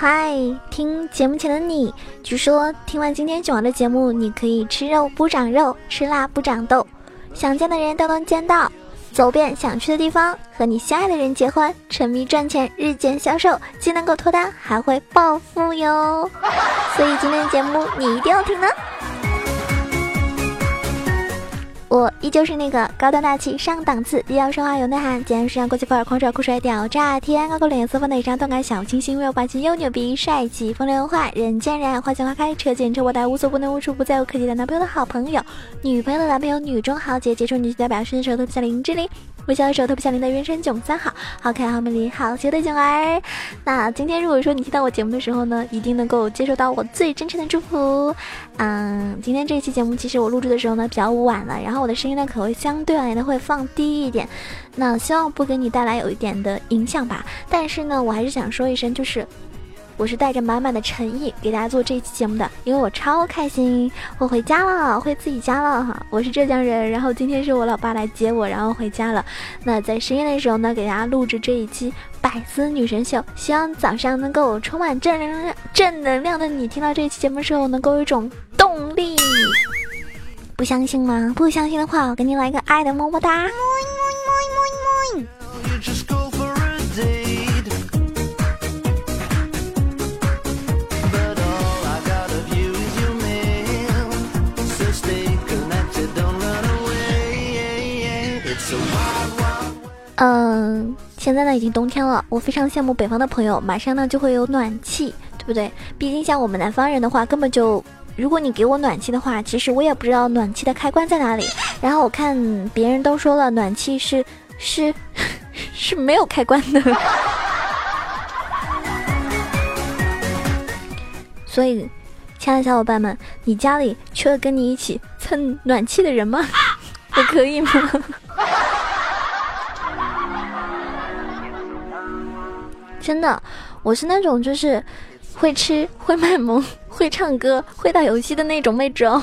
嗨，听节目前的你，据说听完今天囧儿的节目，你可以吃肉不长肉，吃辣不长痘，想见的人都能见到，走遍想去的地方，和你心爱的人结婚，沉迷赚钱，日渐消瘦，既能够脱单，还会暴富哟！所以今天的节目你一定要听呢。我依旧是那个高端大气上档次，低调奢华有内涵，简约时尚国际范儿，狂拽酷帅屌炸天，高高脸色风内伤，动感小清新，温柔霸气又牛逼，帅气风流文化，人见人爱，花见花开，车见车爆胎，无所不能无处不在，我可替代男朋友的好朋友，女朋友的男朋友，女中豪杰，杰出女代表，伸手特别像林志玲，微笑的时候特别像林的原声囧三好，好可爱好美丽好邪的囧儿。那今天如果说你听到我节目的时候呢，一定能够接受到我最真诚的祝福。嗯，今天这一期节目其实我录制的时候呢比较晚了，然后。我的声音呢，可能会相对而言的会放低一点，那希望不给你带来有一点的影响吧。但是呢，我还是想说一声，就是我是带着满满的诚意给大家做这一期节目的，因为我超开心，我回家了，回自己家了哈。我是浙江人，然后今天是我老爸来接我，然后回家了。那在深夜的时候呢，给大家录制这一期百思女神秀，希望早上能够充满正能量、正能量的你，听到这一期节目的时候，能够有一种动力。不相信吗？不相信的话，我给你来个爱的么么哒。嗯，现在呢已经冬天了，我非常羡慕北方的朋友，马上呢就会有暖气，对不对？毕竟像我们南方人的话，根本就。如果你给我暖气的话，其实我也不知道暖气的开关在哪里。然后我看别人都说了，暖气是 是 是没有开关的。所以，亲爱的小伙伴们，你家里缺跟你一起蹭暖气的人吗？我可以吗？真的，我是那种就是会吃会卖萌。会唱歌、会打游戏的那种妹纸哦。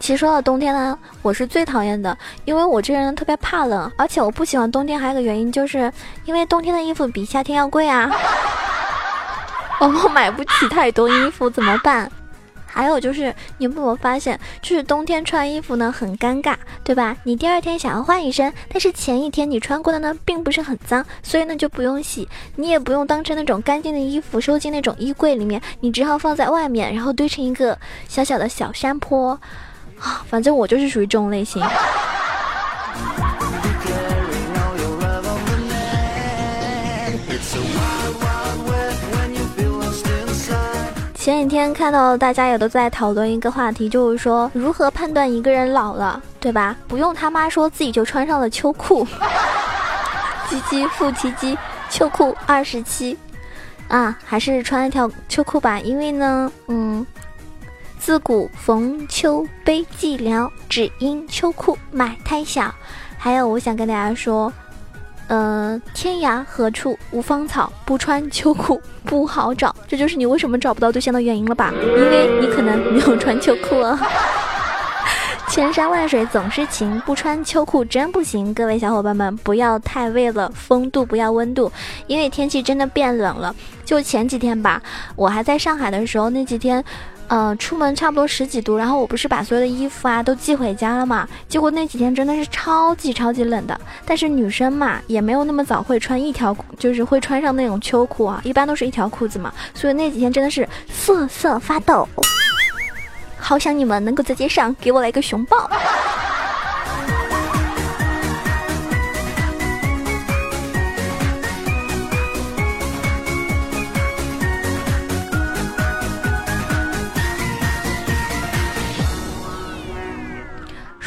其实说到冬天呢，我是最讨厌的，因为我这人特别怕冷，而且我不喜欢冬天还有个原因，就是因为冬天的衣服比夏天要贵啊。我买不起太多衣服怎么办？还有就是，你有没有发现，就是冬天穿衣服呢很尴尬，对吧？你第二天想要换一身，但是前一天你穿过的呢并不是很脏，所以呢就不用洗，你也不用当成那种干净的衣服收进那种衣柜里面，你只好放在外面，然后堆成一个小小的小山坡。啊，反正我就是属于这种类型。前几天看到大家也都在讨论一个话题，就是说如何判断一个人老了，对吧？不用他妈说自己就穿上了秋裤，唧唧复唧唧秋裤二十七，啊，还是穿一条秋裤吧，因为呢，嗯，自古逢秋悲寂寥，只因秋裤买太小。还有，我想跟大家说。呃，天涯何处无芳草，不穿秋裤不好找，这就是你为什么找不到对象的原因了吧？因为你可能没有穿秋裤啊。千山万水总是情，不穿秋裤真不行。各位小伙伴们，不要太为了风度，不要温度，因为天气真的变冷了。就前几天吧，我还在上海的时候，那几天。呃，出门差不多十几度，然后我不是把所有的衣服啊都寄回家了嘛？结果那几天真的是超级超级冷的。但是女生嘛，也没有那么早会穿一条，就是会穿上那种秋裤啊，一般都是一条裤子嘛。所以那几天真的是瑟瑟发抖，好想你们能够在街上给我来个熊抱。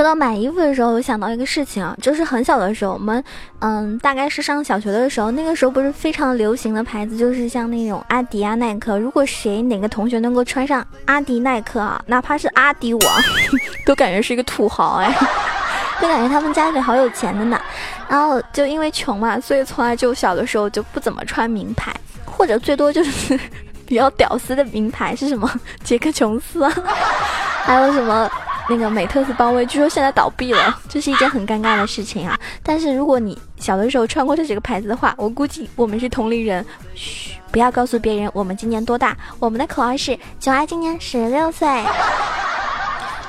说到买衣服的时候，我想到一个事情啊，就是很小的时候，我们嗯，大概是上小学的时候，那个时候不是非常流行的牌子，就是像那种阿迪啊、耐克。如果谁哪个同学能够穿上阿迪耐克啊，哪怕是阿迪王，都感觉是一个土豪哎，就感觉他们家里好有钱的呢。然后就因为穷嘛，所以从来就小的时候就不怎么穿名牌，或者最多就是 比较屌丝的名牌是什么？杰克琼斯啊，还有什么？那个美特斯邦威据说现在倒闭了，这是一件很尴尬的事情啊。但是如果你小的时候穿过这几个牌子的话，我估计我们是同龄人。嘘，不要告诉别人我们今年多大。我们的口号是：九爱今年十六岁。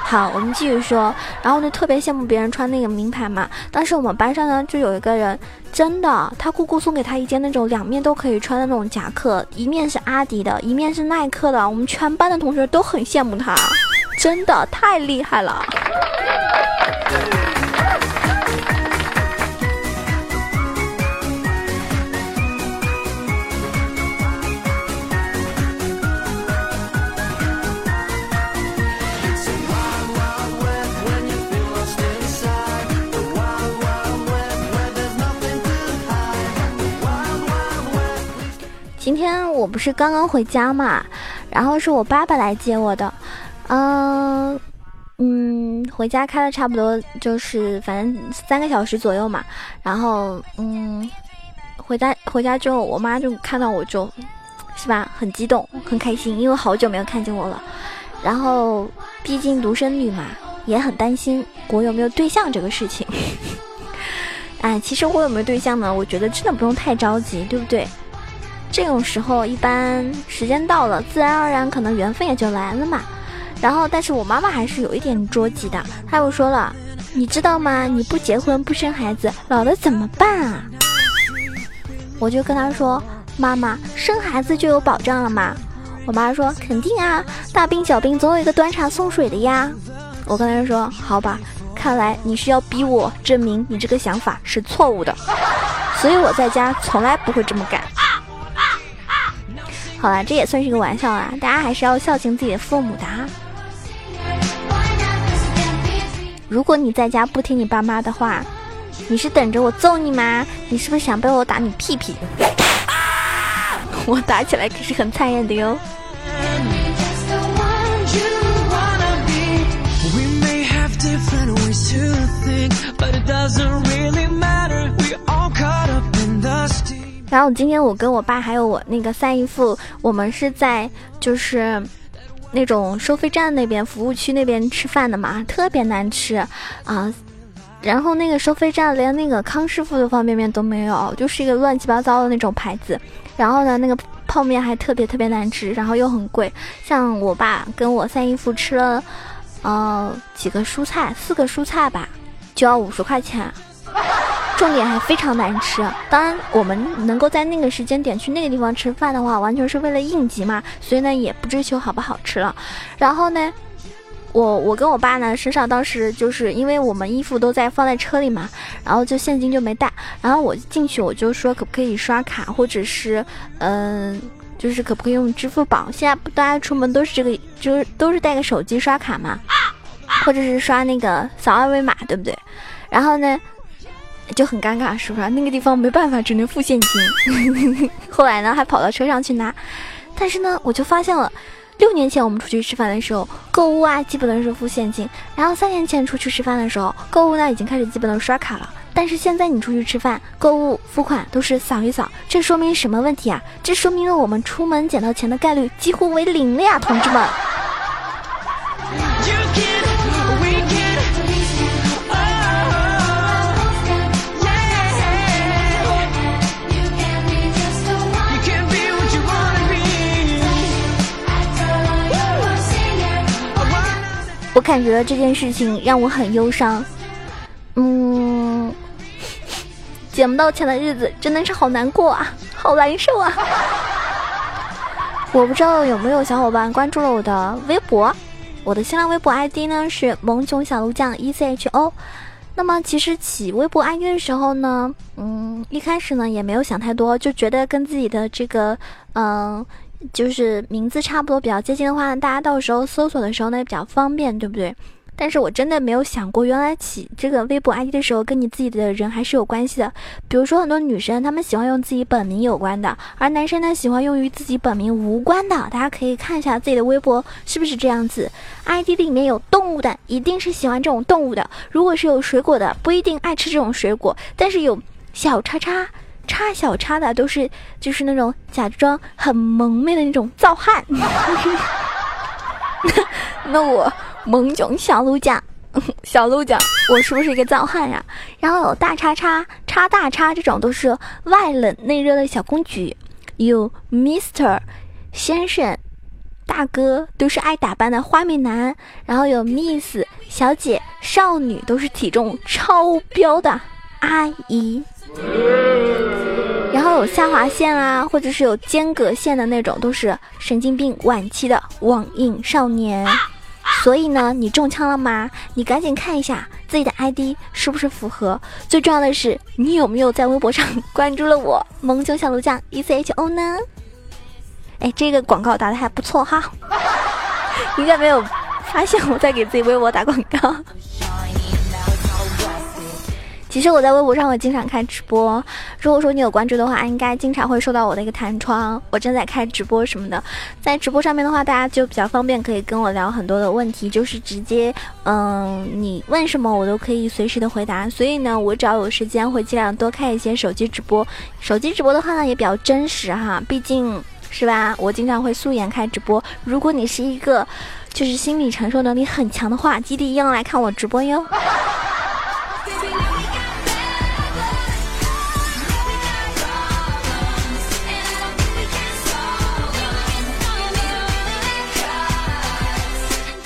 好，我们继续说。然后就特别羡慕别人穿那个名牌嘛。当时我们班上呢，就有一个人，真的，他姑姑送给他一件那种两面都可以穿的那种夹克，一面是阿迪的，一面是耐克的。我们全班的同学都很羡慕他。真的太厉害了！今天我不是刚刚回家嘛，然后是我爸爸来接我的。嗯嗯，回家开了差不多就是反正三个小时左右嘛，然后嗯，回家回家之后，我妈就看到我就，是吧，很激动很开心，因为好久没有看见我了。然后毕竟独生女嘛，也很担心我有没有对象这个事情。哎，其实我有没有对象呢？我觉得真的不用太着急，对不对？这种时候一般时间到了，自然而然可能缘分也就来了嘛。然后，但是我妈妈还是有一点着急的。她又说了：“你知道吗？你不结婚不生孩子，老了怎么办啊？”我就跟她说：“妈妈，生孩子就有保障了吗？”我妈说：“肯定啊，大病小病总有一个端茶送水的呀。”我跟她说：“好吧，看来你是要逼我证明你这个想法是错误的，所以我在家从来不会这么干。”好了，这也算是一个玩笑啦，大家还是要孝敬自己的父母的啊。如果你在家不听你爸妈的话，你是等着我揍你吗？你是不是想被我打你屁屁？我打起来可是很残忍的哟。然后今天我跟我爸还有我那个三姨父，我们是在就是。那种收费站那边服务区那边吃饭的嘛，特别难吃啊！然后那个收费站连那个康师傅的方便面都没有，就是一个乱七八糟的那种牌子。然后呢，那个泡面还特别特别难吃，然后又很贵。像我爸跟我三姨夫吃了，呃，几个蔬菜，四个蔬菜吧，就要五十块钱。重点还非常难吃。当然，我们能够在那个时间点去那个地方吃饭的话，完全是为了应急嘛。所以呢，也不追求好不好吃了。然后呢，我我跟我爸呢身上当时就是因为我们衣服都在放在车里嘛，然后就现金就没带。然后我进去我就说可不可以刷卡，或者是嗯，就是可不可以用支付宝？现在不大家出门都是这个，就是都是带个手机刷卡嘛，或者是刷那个扫二维码，对不对？然后呢？就很尴尬，是不是？那个地方没办法，只能付现金。后来呢，还跑到车上去拿。但是呢，我就发现了，六年前我们出去吃饭的时候，购物啊，基本都是付现金。然后三年前出去吃饭的时候，购物呢已经开始基本都刷卡了。但是现在你出去吃饭，购物付款都是扫一扫，这说明什么问题啊？这说明了我们出门捡到钱的概率几乎为零了呀，同志们。我感觉这件事情让我很忧伤，嗯，捡不到钱的日子真的是好难过啊，好难受啊！我不知道有没有小伙伴关注了我的微博，我的新浪微博 ID 呢是萌囧小鹿酱 E C H O。那么其实起微博 ID 的时候呢，嗯，一开始呢也没有想太多，就觉得跟自己的这个嗯。就是名字差不多比较接近的话，大家到时候搜索的时候呢比较方便，对不对？但是我真的没有想过，原来起这个微博 ID 的时候，跟你自己的人还是有关系的。比如说很多女生，她们喜欢用自己本名有关的，而男生呢喜欢用与自己本名无关的。大家可以看一下自己的微博是不是这样子，ID 里面有动物的，一定是喜欢这种动物的；如果是有水果的，不一定爱吃这种水果，但是有小叉叉。叉小叉的都是就是那种假装很萌妹的那种造汉，那我萌囧小鹿酱，小鹿酱，我是不是一个造汉呀？然后有大叉叉、叉大叉这种都是外冷内热的小公举，有 Mister 先生、大哥都是爱打扮的花美男，然后有 Miss 小姐、少女都是体重超标的阿姨。有下划线啊，或者是有间隔线的那种，都是神经病晚期的网瘾少年。所以呢，你中枪了吗？你赶紧看一下自己的 ID 是不是符合。最重要的是，你有没有在微博上关注了我萌熊小鹿酱 E C H O 呢？哎，这个广告打的还不错哈，应该没有发现我在给自己微博打广告。其实我在微博上会经常开直播，如果说你有关注的话，应该经常会收到我的一个弹窗。我正在开直播什么的，在直播上面的话，大家就比较方便，可以跟我聊很多的问题，就是直接，嗯，你问什么我都可以随时的回答。所以呢，我只要有时间会尽量多开一些手机直播。手机直播的话呢，也比较真实哈，毕竟是吧？我经常会素颜开直播。如果你是一个就是心理承受能力很强的话，记得一定要来看我直播哟。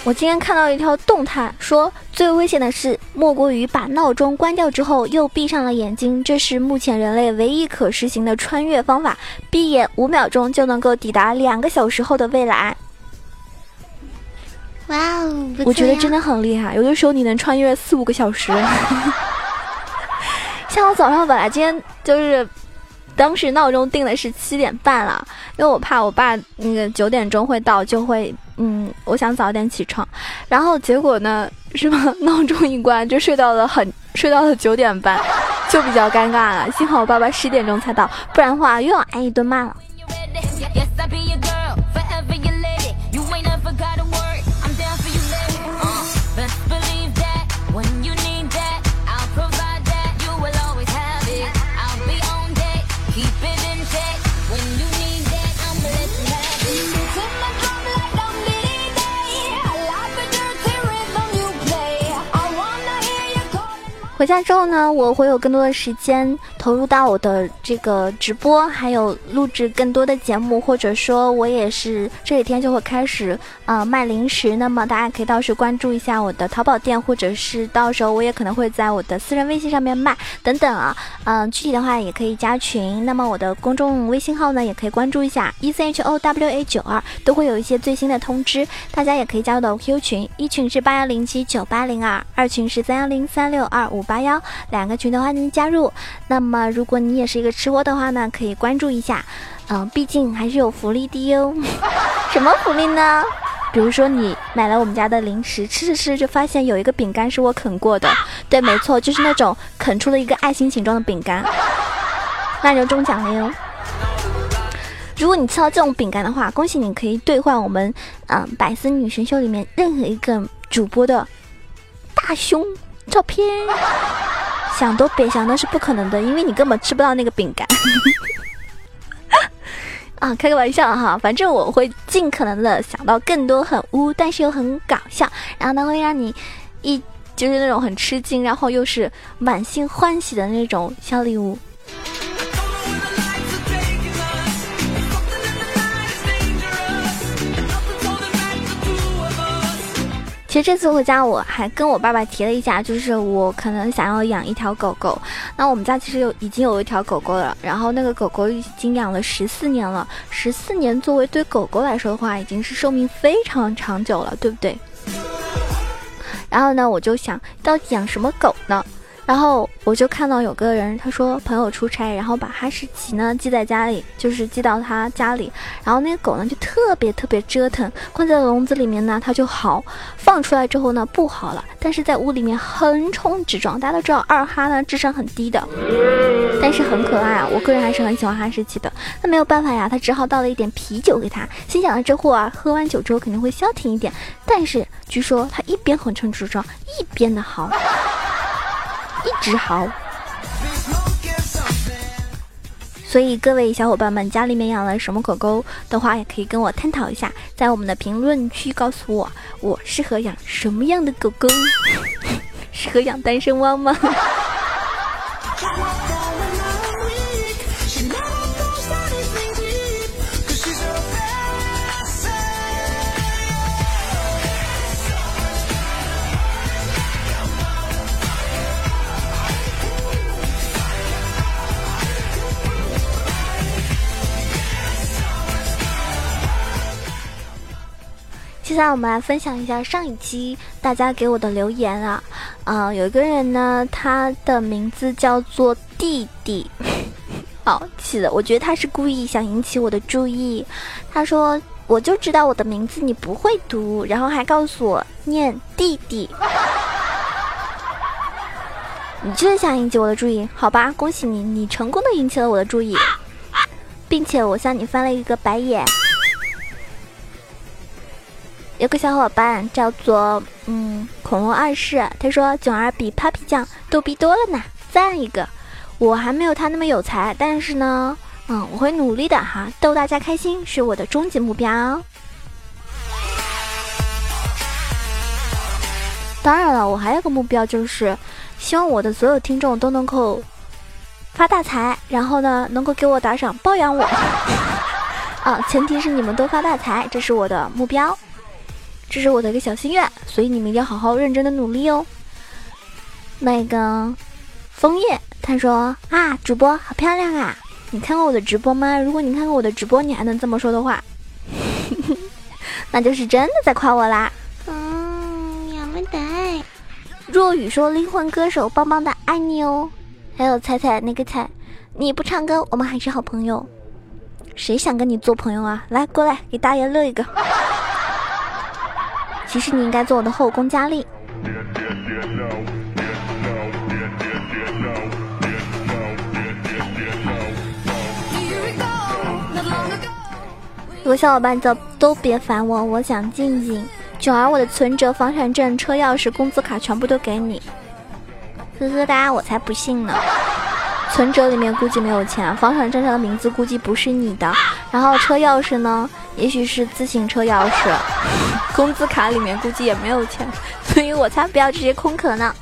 我今天看到一条动态，说最危险的事莫过于把闹钟关掉之后又闭上了眼睛，这是目前人类唯一可实行的穿越方法。闭眼五秒钟就能够抵达两个小时后的未来。哇哦，我觉得真的很厉害，有的时候你能穿越四五个小时。像我早上本来今天就是。当时闹钟定的是七点半了，因为我怕我爸那个九点钟会到，就会嗯，我想早点起床，然后结果呢，是吧？闹钟一关就睡到了很 睡到了九点半，就比较尴尬了。幸好我爸爸十点钟才到，不然的话又要挨一顿骂了。回家之后呢，我会有更多的时间投入到我的这个直播，还有录制更多的节目，或者说，我也是这几天就会开始呃卖零食。那么大家可以到时关注一下我的淘宝店，或者是到时候我也可能会在我的私人微信上面卖等等啊。嗯，具体的话也可以加群。那么我的公众微信号呢，也可以关注一下 e c h o w a 九二，都会有一些最新的通知。大家也可以加入到 QQ 群，一群是八幺零七九八零二，二群是三幺零三六二五。八幺两个群的话您加入，那么如果你也是一个吃货的话呢，可以关注一下，嗯，毕竟还是有福利的哟。什么福利呢？比如说你买了我们家的零食，吃着吃着就发现有一个饼干是我啃过的，对，没错，就是那种啃出了一个爱心形状的饼干，那就中奖了哟。如果你吃到这种饼干的话，恭喜你可以兑换我们嗯百思女神秀里面任何一个主播的大胸。照片，想都别想，那是不可能的，因为你根本吃不到那个饼干。啊，开个玩笑哈，反正我会尽可能的想到更多很污，但是又很搞笑，然后呢会让你一就是那种很吃惊，然后又是满心欢喜的那种小礼物。其实这次回家，我还跟我爸爸提了一下，就是我可能想要养一条狗狗。那我们家其实有已经有一条狗狗了，然后那个狗狗已经养了十四年了。十四年作为对狗狗来说的话，已经是寿命非常长久了，对不对？然后呢，我就想到底养什么狗呢？然后我就看到有个人，他说朋友出差，然后把哈士奇呢寄在家里，就是寄到他家里。然后那个狗呢就特别特别折腾，关在笼子里面呢它就好，放出来之后呢不好了，但是在屋里面横冲直撞。大家都知道二哈呢智商很低的，但是很可爱啊，我个人还是很喜欢哈士奇的。那没有办法呀，他只好倒了一点啤酒给他，心想着这货啊喝完酒之后肯定会消停一点。但是据说他一边横冲直撞一边的嚎。一直好，所以各位小伙伴们，家里面养了什么狗狗的话，也可以跟我探讨一下，在我们的评论区告诉我，我适合养什么样的狗狗？适合养单身汪吗？现在我们来分享一下上一期大家给我的留言啊，啊，有一个人呢，他的名字叫做弟弟，好气的，我觉得他是故意想引起我的注意。他说，我就知道我的名字你不会读，然后还告诉我念弟弟，你就是想引起我的注意，好吧，恭喜你，你成功的引起了我的注意，并且我向你翻了一个白眼。有个小伙伴叫做嗯恐龙二世，他说囧儿比 Papi 酱逗逼多了呢，赞一个。我还没有他那么有才，但是呢，嗯，我会努力的哈，逗大家开心是我的终极目标。当然了，我还有个目标就是，希望我的所有听众都能够发大财，然后呢，能够给我打赏包养我。啊，前提是你们都发大财，这是我的目标。这是我的一个小心愿，所以你们一定要好好认真的努力哦。那个枫叶他说啊，主播好漂亮啊！你看过我的直播吗？如果你看过我的直播，你还能这么说的话，那就是真的在夸我啦。嗯，么么哒。若雨说灵魂歌手棒棒的，爱你哦。还有彩彩那个彩，你不唱歌，我们还是好朋友。谁想跟你做朋友啊？来过来，给大爷乐一个。其实你应该做我的后宫佳丽。有个小伙伴叫都别烦我，我想静静。囧儿，我的存折、房产证、车钥匙、工资卡全部都给你。呵呵大家，我才不信呢。存折里面估计没有钱，房产证上的名字估计不是你的，然后车钥匙呢，也许是自行车钥匙，工资卡里面估计也没有钱，所以我才不要这些空壳呢。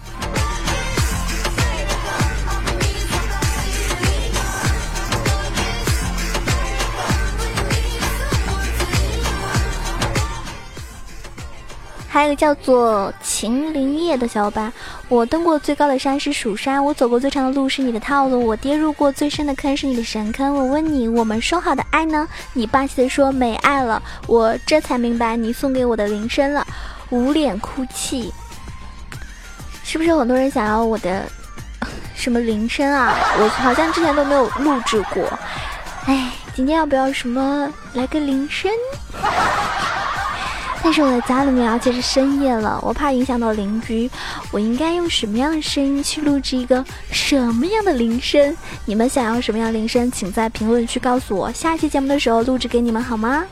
还有个叫做秦林叶的小伙伴，我登过最高的山是蜀山，我走过最长的路是你的套路，我跌入过最深的坑是你的神坑。我问你，我们说好的爱呢？你霸气的说没爱了，我这才明白你送给我的铃声了，捂脸哭泣。是不是很多人想要我的什么铃声啊？我好像之前都没有录制过。哎，今天要不要什么来个铃声？但是我在家里面，而且是深夜了，我怕影响到邻居。我应该用什么样的声音去录制一个什么样的铃声？你们想要什么样铃声，请在评论区告诉我，下一期节目的时候录制给你们好吗？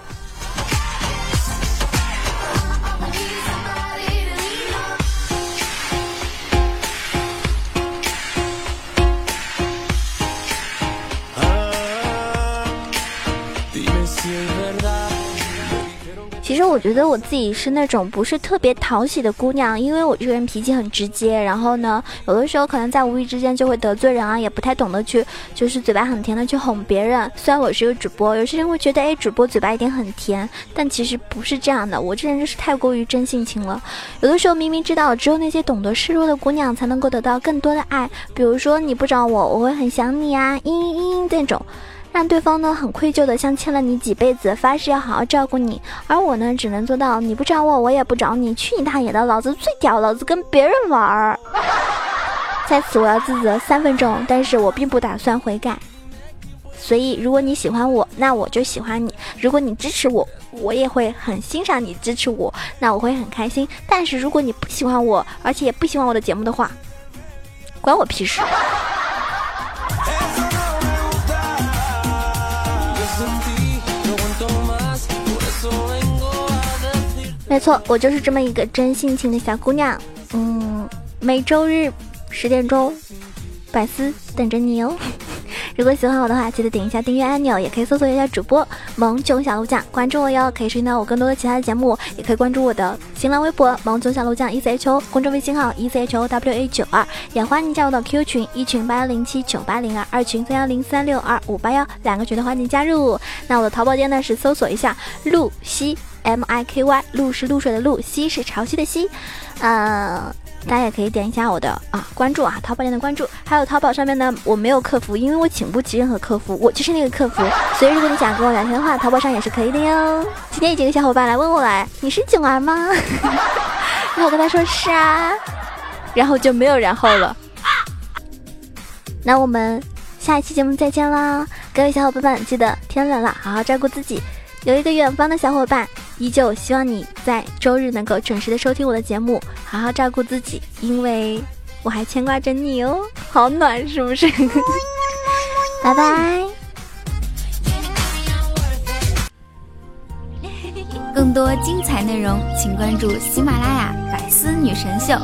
我觉得我自己是那种不是特别讨喜的姑娘，因为我这个人脾气很直接，然后呢，有的时候可能在无意之间就会得罪人啊，也不太懂得去，就是嘴巴很甜的去哄别人。虽然我是一个主播，有些人会觉得，哎，主播嘴巴一定很甜，但其实不是这样的。我这人就是太过于真性情了，有的时候明明知道只有那些懂得示弱的姑娘才能够得到更多的爱，比如说你不找我，我会很想你啊，嘤嘤嘤这种。让对方呢很愧疚的像欠了你几辈子，发誓要好好照顾你，而我呢只能做到你不找我，我也不找你，去你大爷的！老子最屌，老子跟别人玩儿。在此我要自责三分钟，但是我并不打算悔改。所以，如果你喜欢我，那我就喜欢你；如果你支持我，我也会很欣赏你支持我，那我会很开心。但是，如果你不喜欢我，而且也不喜欢我的节目的话，关我屁事。没错，我就是这么一个真性情的小姑娘。嗯，每周日十点钟，百思等着你哦。如果喜欢我的话，记得点一下订阅按钮，也可以搜索一下主播萌囧小鹿酱，关注我哟，可以收听到我更多的其他的节目，也可以关注我的新浪微博萌囧小鹿酱 E C H O，公众微信号 E C H O W A 九二，也欢迎加入到 Q 群，一群八幺零七九八零二，二群三幺零三六二五八幺，两个群的欢迎加入。那我的淘宝店呢是搜索一下露西 M I K Y，露是露水的露，西是潮汐的西，呃。大家也可以点一下我的啊关注啊，淘宝店的关注，还有淘宝上面呢，我没有客服，因为我请不起任何客服，我就是那个客服，所以如果你想跟我聊天的话，淘宝上也是可以的哟。今天有几个小伙伴来问我来，你是囧儿吗？然后我跟他说是啊，然后就没有然后了。那我们下一期节目再见啦，各位小伙伴们，记得天冷了好好照顾自己。有一个远方的小伙伴，依旧希望你在周日能够准时的收听我的节目，好好照顾自己，因为我还牵挂着你哦，好暖是不是？拜拜。更多精彩内容，请关注喜马拉雅《百思女神秀》。